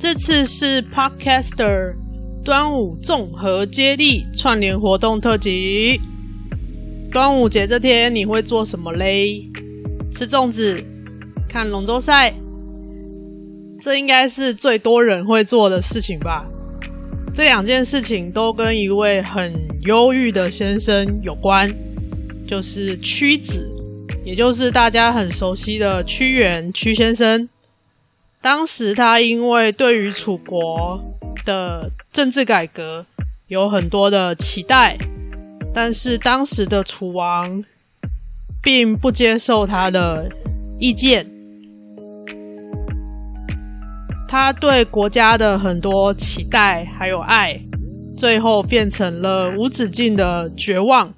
这次是 Podcaster 端午综合接力串联活动特辑。端午节这天你会做什么嘞？吃粽子、看龙舟赛，这应该是最多人会做的事情吧？这两件事情都跟一位很忧郁的先生有关，就是屈子，也就是大家很熟悉的屈原屈先生。当时他因为对于楚国的政治改革有很多的期待，但是当时的楚王并不接受他的意见，他对国家的很多期待还有爱，最后变成了无止境的绝望，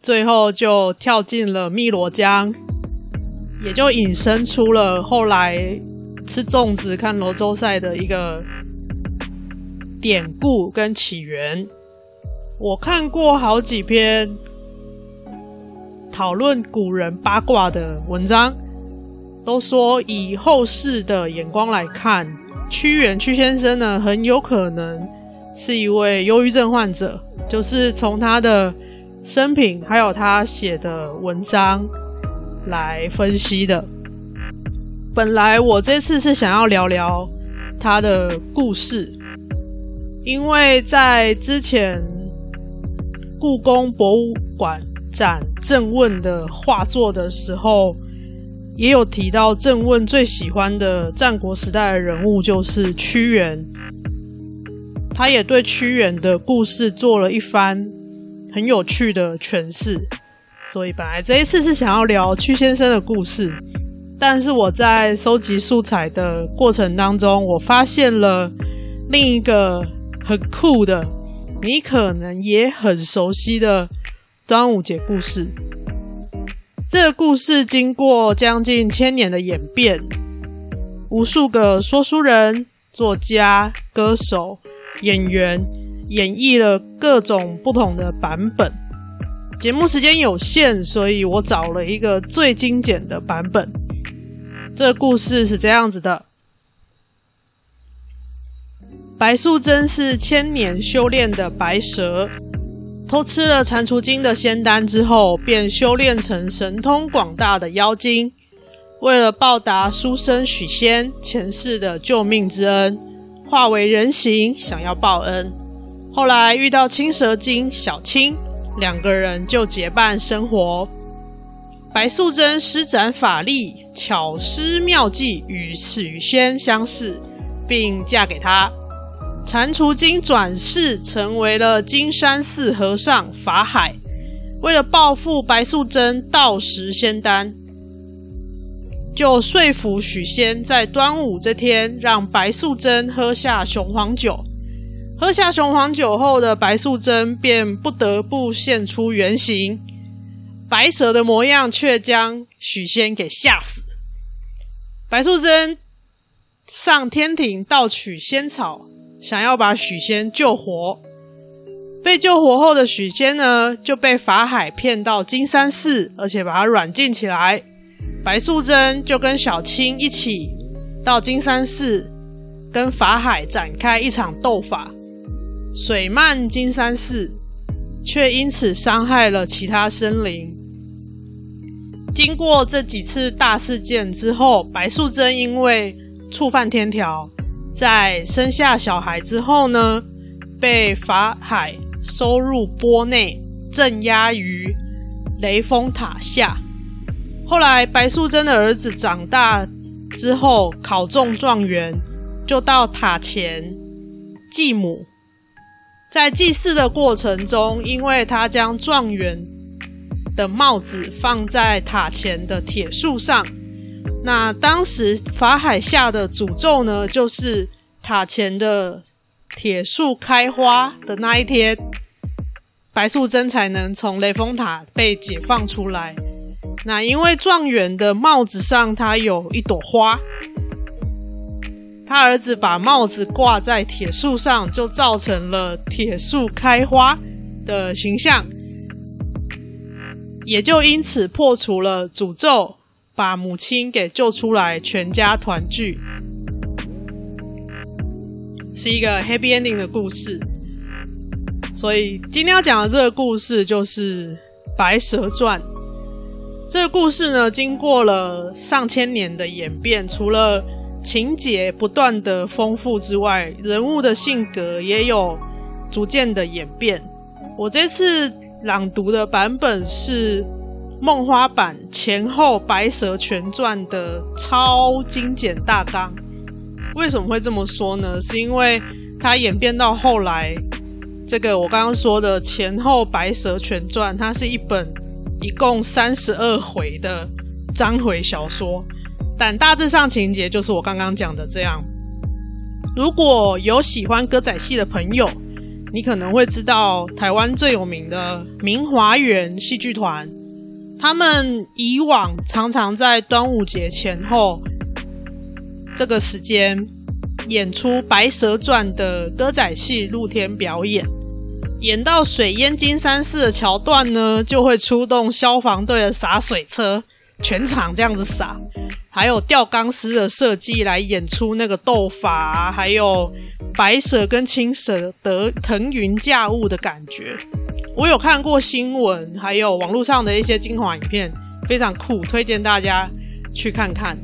最后就跳进了汨罗江，也就引申出了后来。吃粽子、看龙舟赛的一个典故跟起源，我看过好几篇讨论古人八卦的文章，都说以后世的眼光来看，屈原屈先生呢，很有可能是一位忧郁症患者，就是从他的生平还有他写的文章来分析的。本来我这次是想要聊聊他的故事，因为在之前故宫博物馆展郑问的画作的时候，也有提到郑问最喜欢的战国时代的人物就是屈原，他也对屈原的故事做了一番很有趣的诠释，所以本来这一次是想要聊屈先生的故事。但是我在收集素材的过程当中，我发现了另一个很酷的，你可能也很熟悉的端午节故事。这个故事经过将近千年的演变，无数个说书人、作家、歌手、演员演绎了各种不同的版本。节目时间有限，所以我找了一个最精简的版本。这故事是这样子的：白素贞是千年修炼的白蛇，偷吃了蟾蜍精的仙丹之后，便修炼成神通广大的妖精。为了报答书生许仙前世的救命之恩，化为人形，想要报恩。后来遇到青蛇精小青，两个人就结伴生活。白素贞施展法力，巧施妙计，与许仙相识，并嫁给他。蟾蜍精转世成为了金山寺和尚法海，为了报复白素贞盗食仙丹，就说服许仙在端午这天让白素贞喝下雄黄酒。喝下雄黄酒后的白素贞便不得不现出原形。白蛇的模样，却将许仙给吓死。白素贞上天庭盗取仙草，想要把许仙救活。被救活后的许仙呢，就被法海骗到金山寺，而且把他软禁起来。白素贞就跟小青一起到金山寺，跟法海展开一场斗法，水漫金山寺，却因此伤害了其他生灵。经过这几次大事件之后，白素贞因为触犯天条，在生下小孩之后呢，被法海收入钵内，镇压于雷峰塔下。后来，白素贞的儿子长大之后考中状元，就到塔前祭母。在祭祀的过程中，因为他将状元的帽子放在塔前的铁树上，那当时法海下的诅咒呢，就是塔前的铁树开花的那一天，白素贞才能从雷峰塔被解放出来。那因为状元的帽子上它有一朵花，他儿子把帽子挂在铁树上，就造成了铁树开花的形象，也就因此破除了诅咒，把母亲给救出来，全家团聚，是一个 happy ending 的故事。所以今天要讲的这个故事就是《白蛇传》。这个故事呢，经过了上千年的演变，除了情节不断的丰富之外，人物的性格也有逐渐的演变。我这次朗读的版本是梦花版前后《白蛇全传》的超精简大纲。为什么会这么说呢？是因为它演变到后来，这个我刚刚说的前后《白蛇全传》，它是一本。一共三十二回的章回小说，但大致上情节就是我刚刚讲的这样。如果有喜欢歌仔戏的朋友，你可能会知道台湾最有名的明华园戏剧团，他们以往常常在端午节前后这个时间演出《白蛇传》的歌仔戏露天表演。演到水淹金山寺的桥段呢，就会出动消防队的洒水车，全场这样子撒，还有吊钢丝的设计来演出那个斗法啊，还有白蛇跟青蛇得腾云驾雾的感觉。我有看过新闻，还有网络上的一些精华影片，非常酷，推荐大家去看看。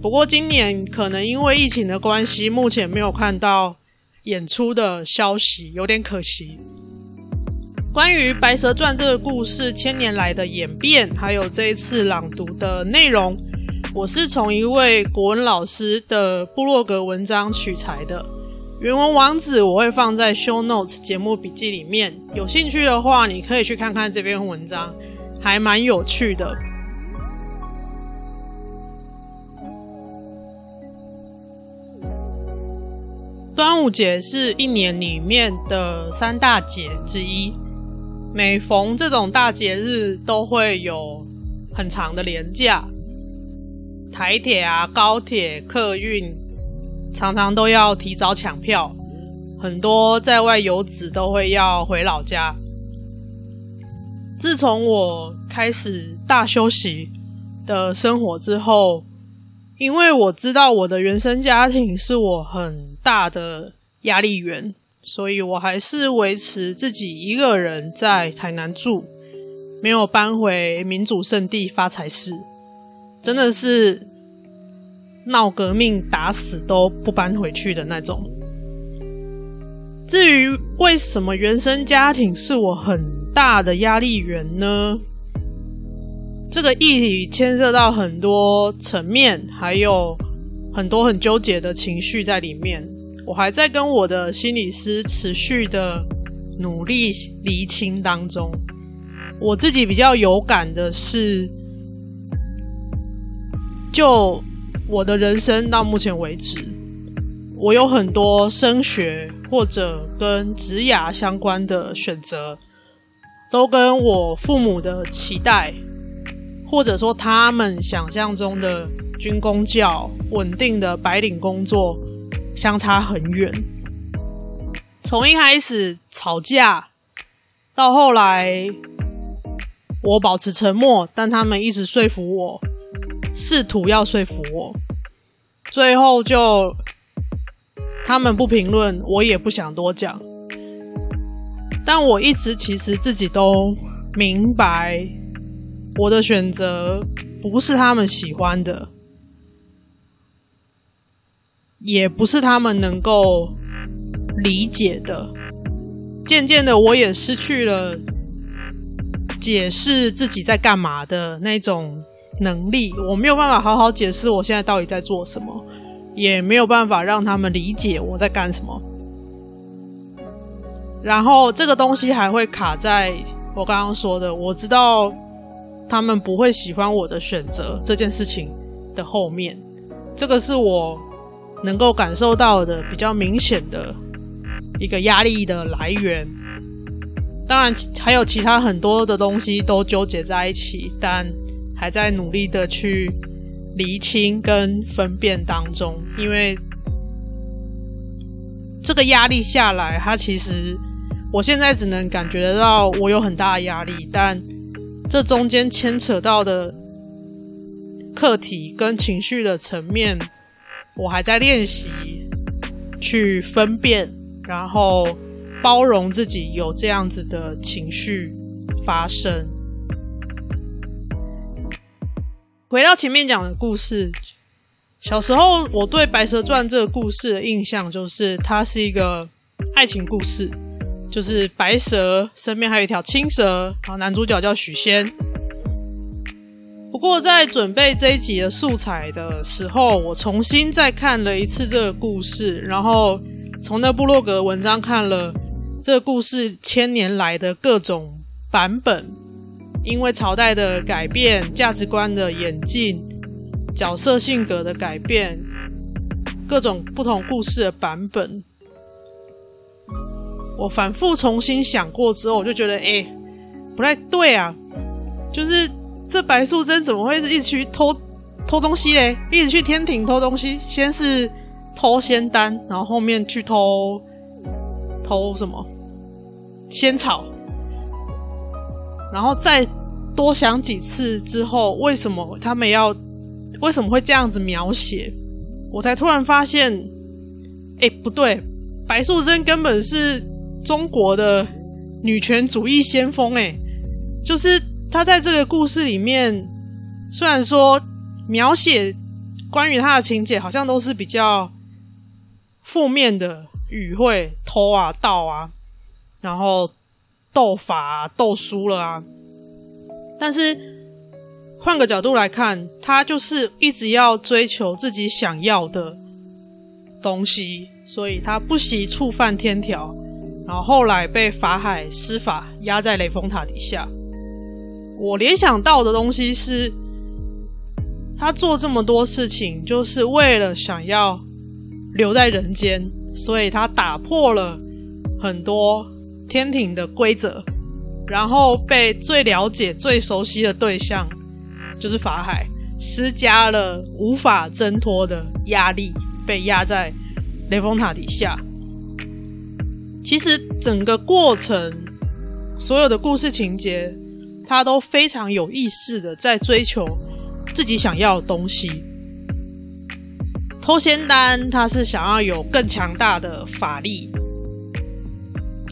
不过今年可能因为疫情的关系，目前没有看到演出的消息，有点可惜。关于《白蛇传》这个故事千年来的演变，还有这一次朗读的内容，我是从一位国文老师的部落格文章取材的。原文网址我会放在 Show Notes 节目笔记里面，有兴趣的话，你可以去看看这篇文章，还蛮有趣的。端午节是一年里面的三大节之一。每逢这种大节日，都会有很长的连假，台铁啊、高铁、客运常常都要提早抢票，很多在外游子都会要回老家。自从我开始大休息的生活之后，因为我知道我的原生家庭是我很大的压力源。所以我还是维持自己一个人在台南住，没有搬回民主圣地发财市，真的是闹革命打死都不搬回去的那种。至于为什么原生家庭是我很大的压力源呢？这个议题牵涉到很多层面，还有很多很纠结的情绪在里面。我还在跟我的心理师持续的努力厘清当中。我自己比较有感的是，就我的人生到目前为止，我有很多升学或者跟职涯相关的选择，都跟我父母的期待，或者说他们想象中的军公教稳定的白领工作。相差很远，从一开始吵架，到后来我保持沉默，但他们一直说服我，试图要说服我，最后就他们不评论，我也不想多讲。但我一直其实自己都明白，我的选择不是他们喜欢的。也不是他们能够理解的。渐渐的，我也失去了解释自己在干嘛的那种能力。我没有办法好好解释我现在到底在做什么，也没有办法让他们理解我在干什么。然后，这个东西还会卡在我刚刚说的，我知道他们不会喜欢我的选择这件事情的后面，这个是我能够感受到的比较明显的一个压力的来源。当然，还有其他很多的东西都纠结在一起，但还在努力的去厘清跟分辨当中。因为这个压力下来，它其实我现在只能感觉得到我有很大的压力，但这中间牵扯到的。课题跟情绪的层面，我还在练习去分辨，然后包容自己有这样子的情绪发生。回到前面讲的故事，小时候我对《白蛇传》这个故事的印象就是，它是一个爱情故事，就是白蛇身边还有一条青蛇，然后男主角叫许仙。不过，在准备这一集的素材的时候，我重新再看了一次这个故事，然后从那部落格文章看了这个故事千年来的各种版本，因为朝代的改变、价值观的演进、角色性格的改变，各种不同故事的版本，我反复重新想过之后，我就觉得，哎，不太对啊，就是。这白素贞怎么会一直去偷偷东西嘞？一直去天庭偷东西，先是偷仙丹，然后后面去偷偷什么仙草，然后再多想几次之后，为什么他们要为什么会这样子描写？我才突然发现，哎，不对，白素贞根本是中国的女权主义先锋，哎，就是。他在这个故事里面，虽然说描写关于他的情节好像都是比较负面的语汇，偷啊、盗啊，然后斗法啊、斗输了啊，但是换个角度来看，他就是一直要追求自己想要的东西，所以他不惜触犯天条，然后后来被法海施法压在雷峰塔底下。我联想到的东西是，他做这么多事情，就是为了想要留在人间，所以他打破了很多天庭的规则，然后被最了解、最熟悉的对象，就是法海，施加了无法挣脱的压力，被压在雷峰塔底下。其实整个过程，所有的故事情节。他都非常有意识的在追求自己想要的东西。偷仙丹，他是想要有更强大的法力；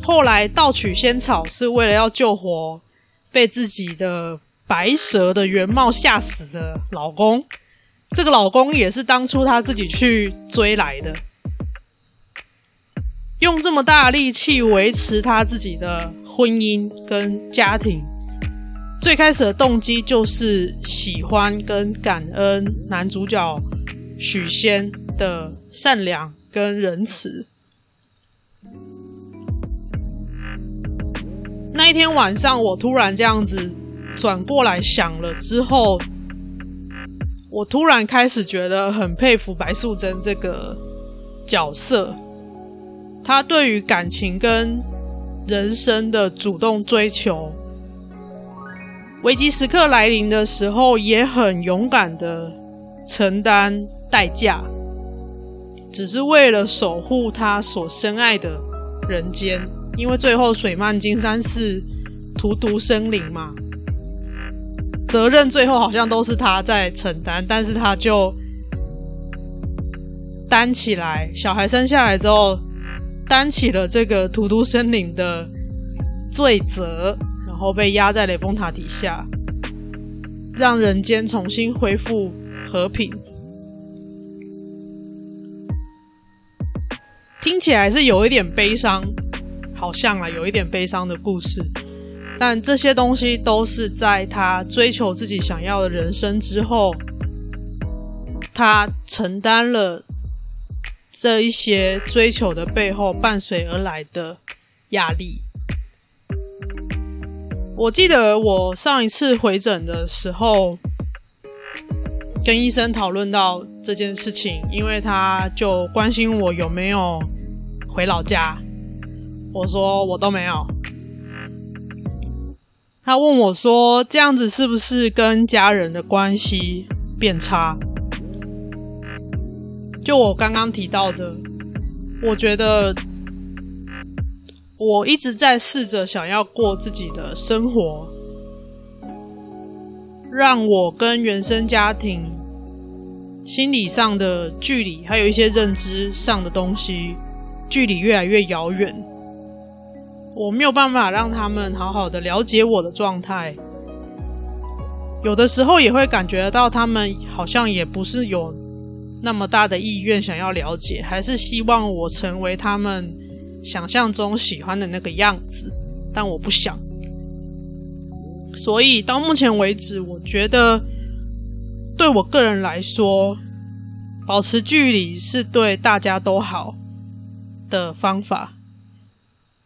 后来盗取仙草，是为了要救活被自己的白蛇的原貌吓死的老公。这个老公也是当初他自己去追来的，用这么大力气维持他自己的婚姻跟家庭。最开始的动机就是喜欢跟感恩男主角许仙的善良跟仁慈。那一天晚上，我突然这样子转过来想了之后，我突然开始觉得很佩服白素贞这个角色，她对于感情跟人生的主动追求。危急时刻来临的时候，也很勇敢的承担代价，只是为了守护他所深爱的人间。因为最后水漫金山寺，荼毒生灵嘛，责任最后好像都是他在承担，但是他就担起来，小孩生下来之后，担起了这个荼毒生灵的罪责。然后被压在雷峰塔底下，让人间重新恢复和平。听起来是有一点悲伤，好像啊，有一点悲伤的故事。但这些东西都是在他追求自己想要的人生之后，他承担了这一些追求的背后伴随而来的压力。我记得我上一次回诊的时候，跟医生讨论到这件事情，因为他就关心我有没有回老家。我说我都没有。他问我说：“这样子是不是跟家人的关系变差？”就我刚刚提到的，我觉得我一直在试着想要过自己的生活，让我跟原生家庭心理上的距离，还有一些认知上的东西，距离越来越遥远。我没有办法让他们好好的了解我的状态，有的时候也会感觉到他们好像也不是有那么大的意愿想要了解，还是希望我成为他们想象中喜欢的那个样子，但我不想。所以到目前为止，我觉得对我个人来说，保持距离是对大家都好的方法。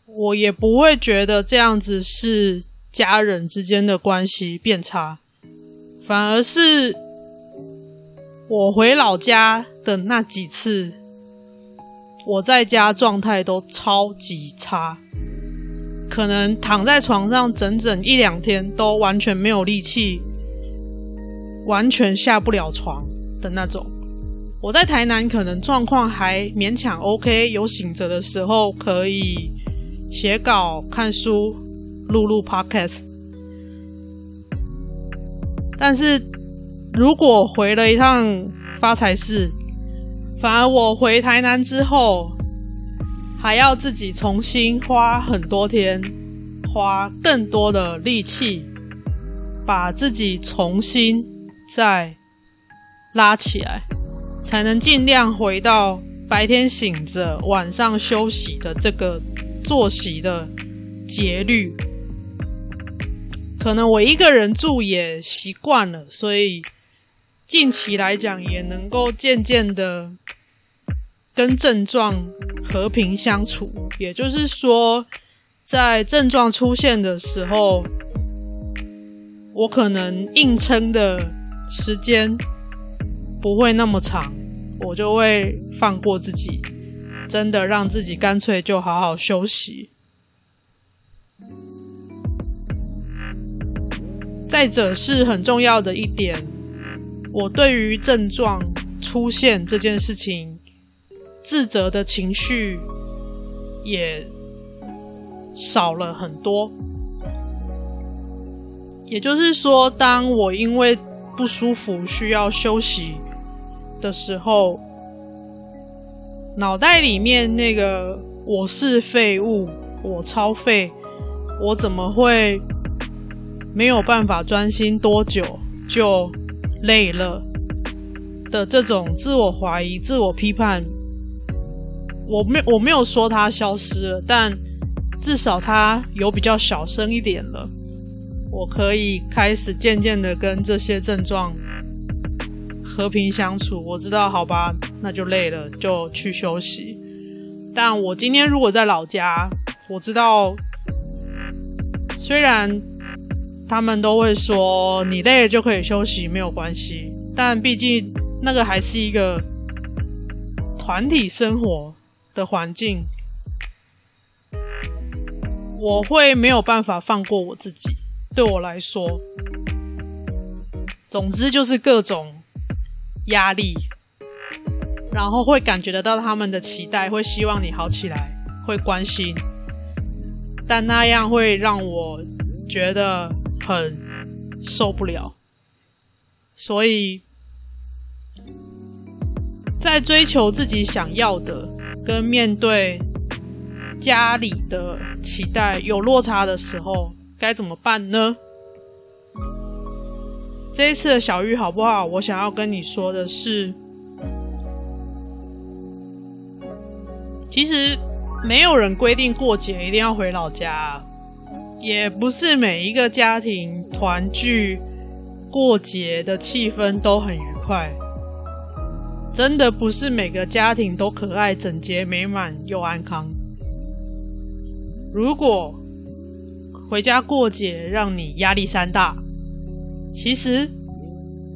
我也不会觉得这样子是家人之间的关系变差，反而是我回老家的那几次，我在家状态都超级差，可能躺在床上整整一两天都完全没有力气，完全下不了床的那种。我在台南可能状况还勉强 OK，有醒着的时候可以。写稿、看书、录录 Podcast，但是如果回了一趟发财市，反而我回台南之后，还要自己重新花很多天，花更多的力气，把自己重新再拉起来，才能尽量回到白天醒着、晚上休息的这个。作息的节律，可能我一个人住也习惯了，所以近期来讲也能够渐渐的跟症状和平相处。也就是说，在症状出现的时候，我可能硬撑的时间不会那么长，我就会放过自己。真的让自己干脆就好好休息。再者是很重要的一点，我对于症状出现这件事情，自责的情绪也少了很多。也就是说，当我因为不舒服需要休息的时候，脑袋里面那个我是废物，我超废，我怎么会没有办法专心多久就累了的这种自我怀疑、自我批判，我没我没有说它消失了，但至少它有比较小声一点了。我可以开始渐渐的跟这些症状。和平相处，我知道，好吧，那就累了，就去休息。但我今天如果在老家，我知道，虽然他们都会说你累了就可以休息，没有关系，但毕竟那个还是一个团体生活的环境，我会没有办法放过我自己。对我来说，总之就是各种。压力，然后会感觉得到他们的期待，会希望你好起来，会关心，但那样会让我觉得很受不了。所以，在追求自己想要的跟面对家里的期待有落差的时候，该怎么办呢？这一次的小玉好不好？我想要跟你说的是，其实没有人规定过节一定要回老家，也不是每一个家庭团聚过节的气氛都很愉快，真的不是每个家庭都可爱、整洁、美满又安康。如果回家过节让你压力山大，其实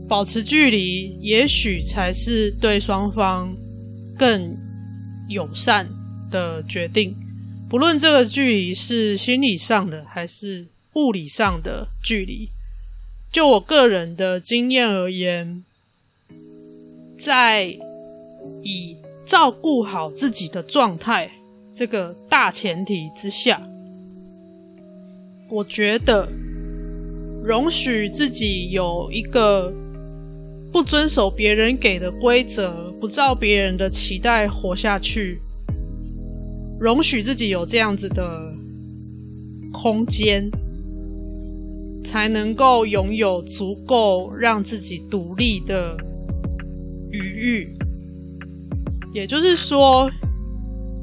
保持距离，也许才是对双方更友善的决定。不论这个距离是心理上的还是物理上的距离，就我个人的经验而言，在以照顾好自己的状态这个大前提之下，我觉得容许自己有一个不遵守别人给的规则，不照别人的期待活下去，容许自己有这样子的空间，才能够拥有足够让自己独立的余裕。也就是说，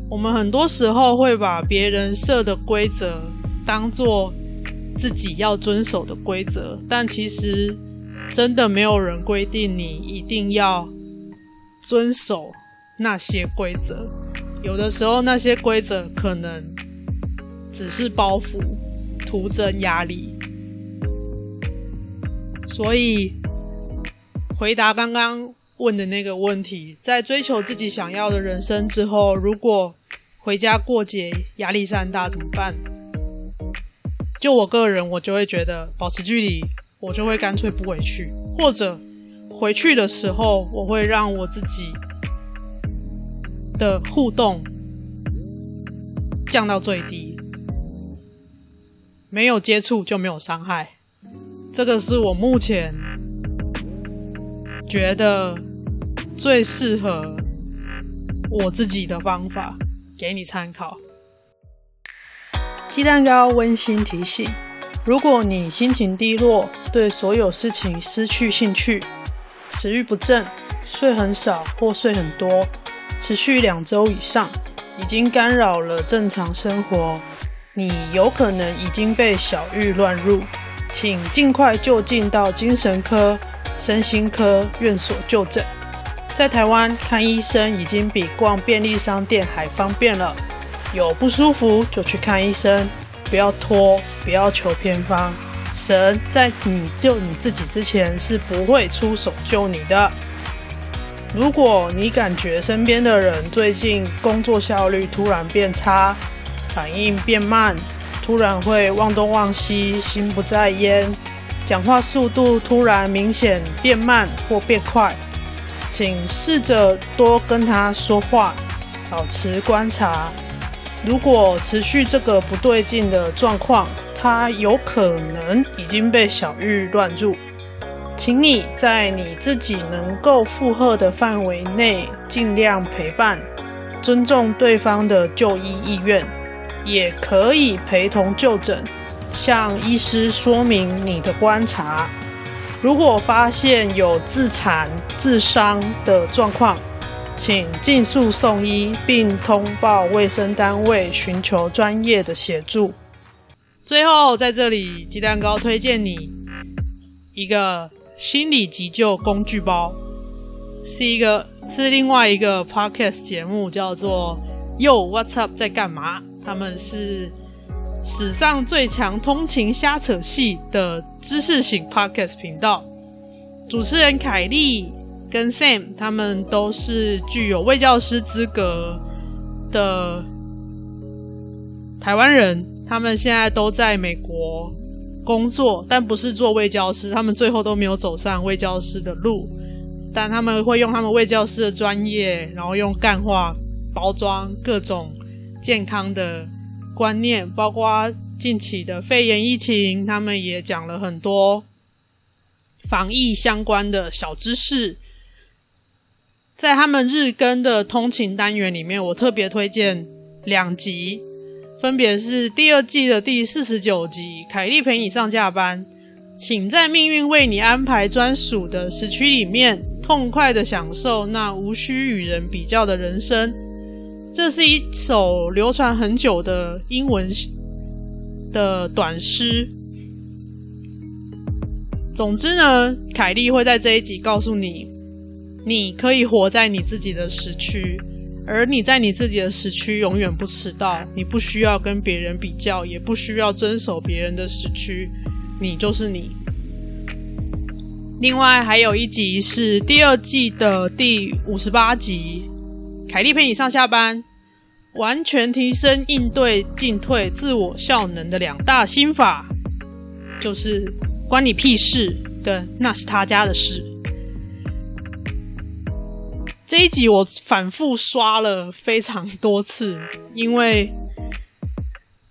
我们很多时候会把别人设的规则当做自己要遵守的规则，但其实真的没有人规定你一定要遵守那些规则。有的时候，那些规则可能只是包袱，徒增压力。所以，回答刚刚问的那个问题，在追求自己想要的人生之后，如果回家过节压力山大怎么办？就我个人，我就会觉得保持距离，我就会干脆不回去，或者回去的时候，我会让我自己的互动降到最低，没有接触就没有伤害，这个是我目前觉得。最适合我自己的方法，给你参考。鸡蛋糕温馨提醒：如果你心情低落，对所有事情失去兴趣，食欲不振，睡很少或睡很多，持续两周以上，已经干扰了正常生活，你有可能已经被小玉乱入，请尽快就近到精神科、身心科院所就诊。在台湾看医生已经比逛便利商店还方便了，有不舒服就去看医生，不要拖，不要求偏方。神在你救你自己之前是不会出手救你的。如果你感觉身边的人最近工作效率突然变差，反应变慢，突然会忘东忘西，心不在焉，讲话速度突然明显变慢或变快。请试着多跟他说话，保持观察。如果持续这个不对劲的状况，他有可能已经被小玉乱入。请你在你自己能够负荷的范围内，尽量陪伴，尊重对方的就医意愿，也可以陪同就诊，向医师说明你的观察。如果发现有自残、自伤的状况，请尽速送医，并通报卫生单位，寻求专业的协助。最后，在这里，鸡蛋糕推荐你一个心理急救工具包，是一个是另外一个 podcast 节目，叫做 Yo What's Up 在干嘛？他们是。史上最强通勤瞎扯系的知识型 podcast 频道，主持人凯莉跟 Sam 他们都是具有卫教师资格的台湾人，他们现在都在美国工作，但不是做卫教师，他们最后都没有走上卫教师的路，但他们会用他们卫教师的专业，然后用干话包装各种健康的。观念，包括近期的肺炎疫情，他们也讲了很多防疫相关的小知识。在他们日更的通勤单元里面，我特别推荐两集，分别是第二季的第四十九集《凯莉陪你上下班》，请在命运为你安排专属的时区里面，痛快的享受那无需与人比较的人生。这是一首流传很久的英文的短诗。总之呢，凯莉会在这一集告诉你，你可以活在你自己的时区，而你在你自己的时区永远不迟到。你不需要跟别人比较，也不需要遵守别人的时区，你就是你。另外还有一集是第二季的第五十八集，凯莉陪你上下班，完全提升应对进退、自我效能的两大心法，就是关你屁事跟那是他家的事。这一集我反复刷了非常多次，因为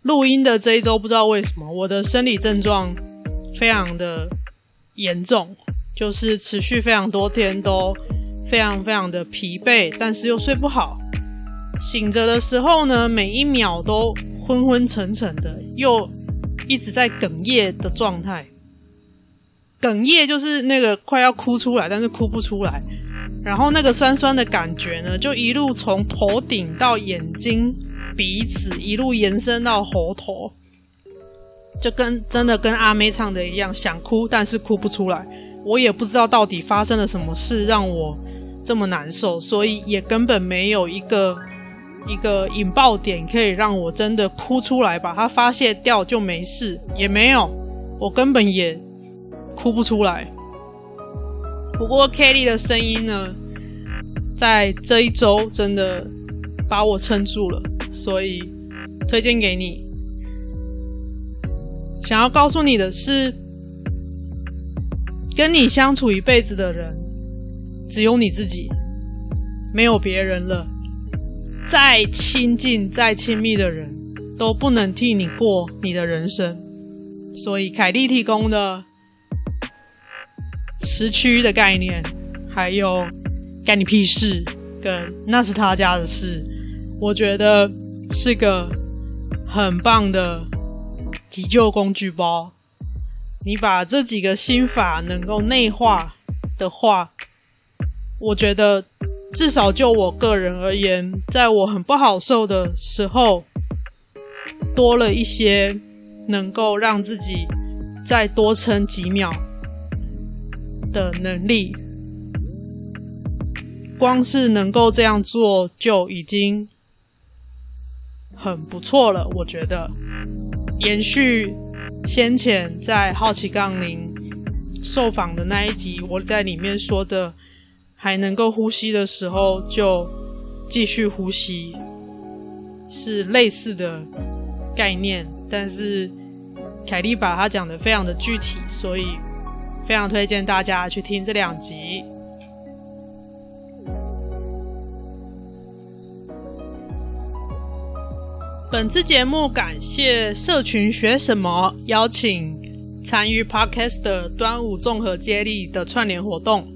录音的这一周不知道为什么我的生理症状非常的严重。就是持续非常多天都非常非常的疲惫，但是又睡不好。醒着的时候呢，每一秒都昏昏沉沉的，又一直在哽咽的状态。哽咽就是那个快要哭出来，但是哭不出来。然后那个酸酸的感觉呢，就一路从头顶到眼睛、鼻子，一路延伸到喉头，就跟真的跟阿妹唱的一样，想哭但是哭不出来。我也不知道到底发生了什么事让我这么难受，所以也根本没有一个一个引爆点可以让我真的哭出来，把它发泄掉就没事，也没有，我根本也哭不出来。不过 Kelly 的声音呢，在这一周真的把我撑住了，所以推荐给你。想要告诉你的是。跟你相处一辈子的人，只有你自己，没有别人了。再亲近、再亲密的人，都不能替你过你的人生。所以，凯莉提供的时区的概念，还有干你屁事，跟那是他家的事，我觉得是个很棒的急救工具包。你把这几个心法能够内化的话，我觉得至少就我个人而言，在我很不好受的时候，多了一些能够让自己再多撑几秒的能力。光是能够这样做就已经很不错了，我觉得延续。先前在好奇杠铃受访的那一集，我在里面说的，还能够呼吸的时候就继续呼吸，是类似的概念，但是凯莉把它讲得非常的具体，所以非常推荐大家去听这两集。本次节目感谢社群学什么邀请参与 Podcast 的端午综合接力的串联活动。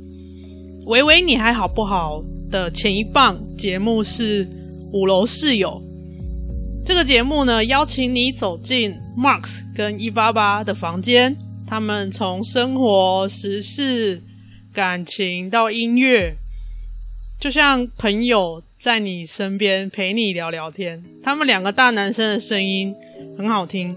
维维，你还好不好？的前一棒节目是五楼室友。这个节目呢，邀请你走进 Marks 跟一八八的房间，他们从生活、时事、感情到音乐，就像朋友。在你身边陪你聊聊天，他们两个大男生的声音很好听。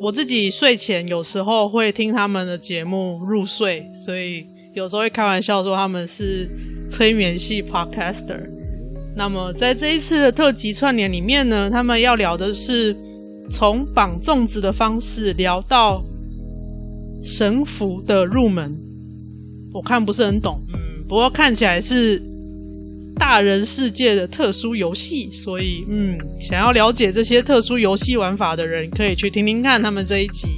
我自己睡前有时候会听他们的节目入睡，所以有时候会开玩笑说他们是催眠系 podcaster。那么在这一次的特辑串联里面呢，他们要聊的是从绑粽子的方式聊到绳缚的入门。我看不是很懂，嗯，不过看起来是。大人世界的特殊游戏，所以嗯，想要了解这些特殊游戏玩法的人，可以去听听看他们这一集。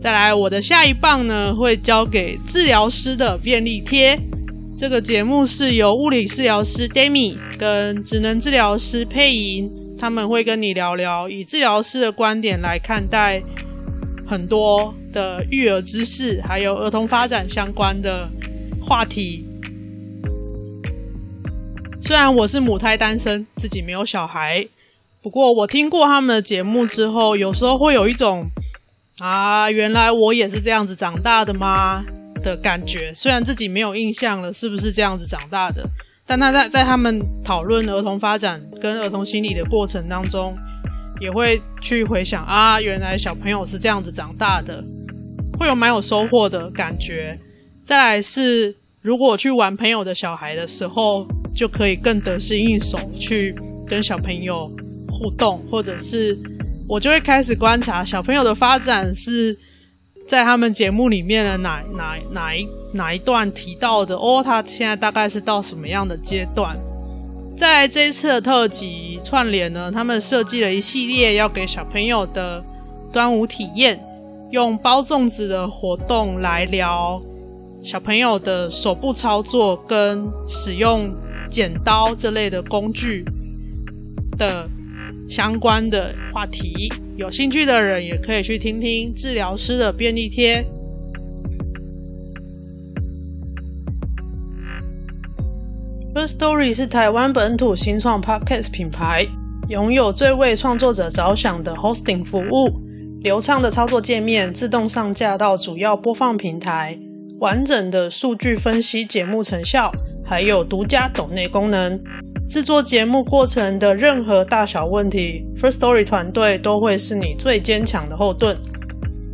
再来，我的下一棒呢，会交给治疗师的便利贴。这个节目是由物理治疗师 Demi 跟职能治疗师佩莹，他们会跟你聊聊以治疗师的观点来看待很多的育儿知识，还有儿童发展相关的话题。虽然我是母胎单身，自己没有小孩，不过我听过他们的节目之后，有时候会有一种啊，原来我也是这样子长大的吗的感觉。虽然自己没有印象了，是不是这样子长大的？但他在在他们讨论儿童发展跟儿童心理的过程当中，也会去回想啊，原来小朋友是这样子长大的，会有蛮有收获的感觉。再来是，如果去玩朋友的小孩的时候。就可以更得心应手去跟小朋友互动，或者是我就会开始观察小朋友的发展是在他们节目里面的哪哪哪一哪一段提到的哦，他现在大概是到什么样的阶段？在这一次的特辑串联呢，他们设计了一系列要给小朋友的端午体验，用包粽子的活动来聊小朋友的手部操作跟使用剪刀这类的工具的相关的话题。有兴趣的人也可以去听听治疗师的便利贴。First Story 是台湾本土新创 Podcast 品牌，拥有最为创作者着想的 Hosting 服务，流畅的操作界面，自动上架到主要播放平台，完整的数据分析节目成效，还有独家抖内功能。制作节目过程的任何大小问题，First Story 团队都会是你最坚强的后盾。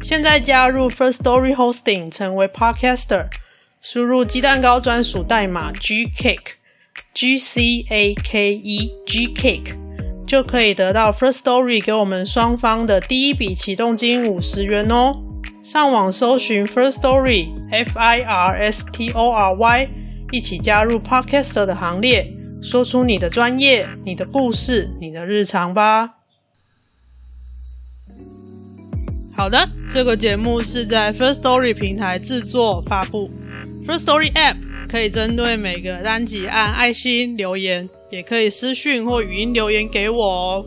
现在加入 Firstory Hosting，成为 Podcaster，输入鸡蛋糕专属代码 GCake。G C A K E G Cake 就可以得到 First Story 给我们双方的第一笔启动金五十元哦。上网搜寻 First Story F I R S T O R Y，一起加入 Podcaster 的行列，说出你的专业、你的故事、你的日常吧。好的，这个节目是在 First Story 平台制作发布，First Story App。可以针对每个单集按爱心留言，也可以私讯或语音留言给我哦。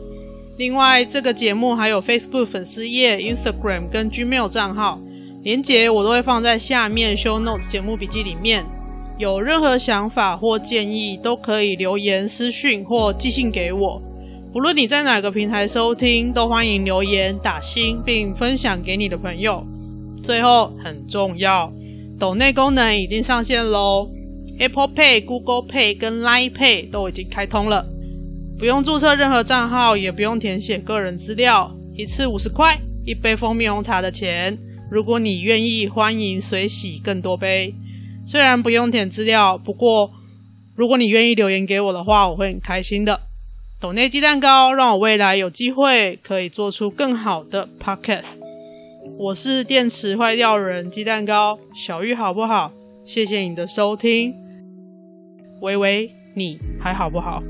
另外，这个节目还有 Facebook 粉丝页、Instagram 跟 Gmail 账号，连结我都会放在下面 Show Notes 节目笔记里面。有任何想法或建议，都可以留言、私讯或寄信给我。无论你在哪个平台收听，都欢迎留言打星，并分享给你的朋友。最后，很重要，抖内功能已经上线喽。Apple Pay、Google Pay 跟 Line Pay 都已经开通了，不用注册任何账号，也不用填写个人资料，一次五十块，一杯蜂蜜红茶的钱。如果你愿意，欢迎随喜更多杯。虽然不用填资料，不过如果你愿意留言给我的话，我会很开心的。抖内鸡蛋糕，让我未来有机会可以做出更好的 Podcast。我是电池坏掉人鸡蛋糕，小玉好不好？谢谢你的收听。喂喂，你还好不好？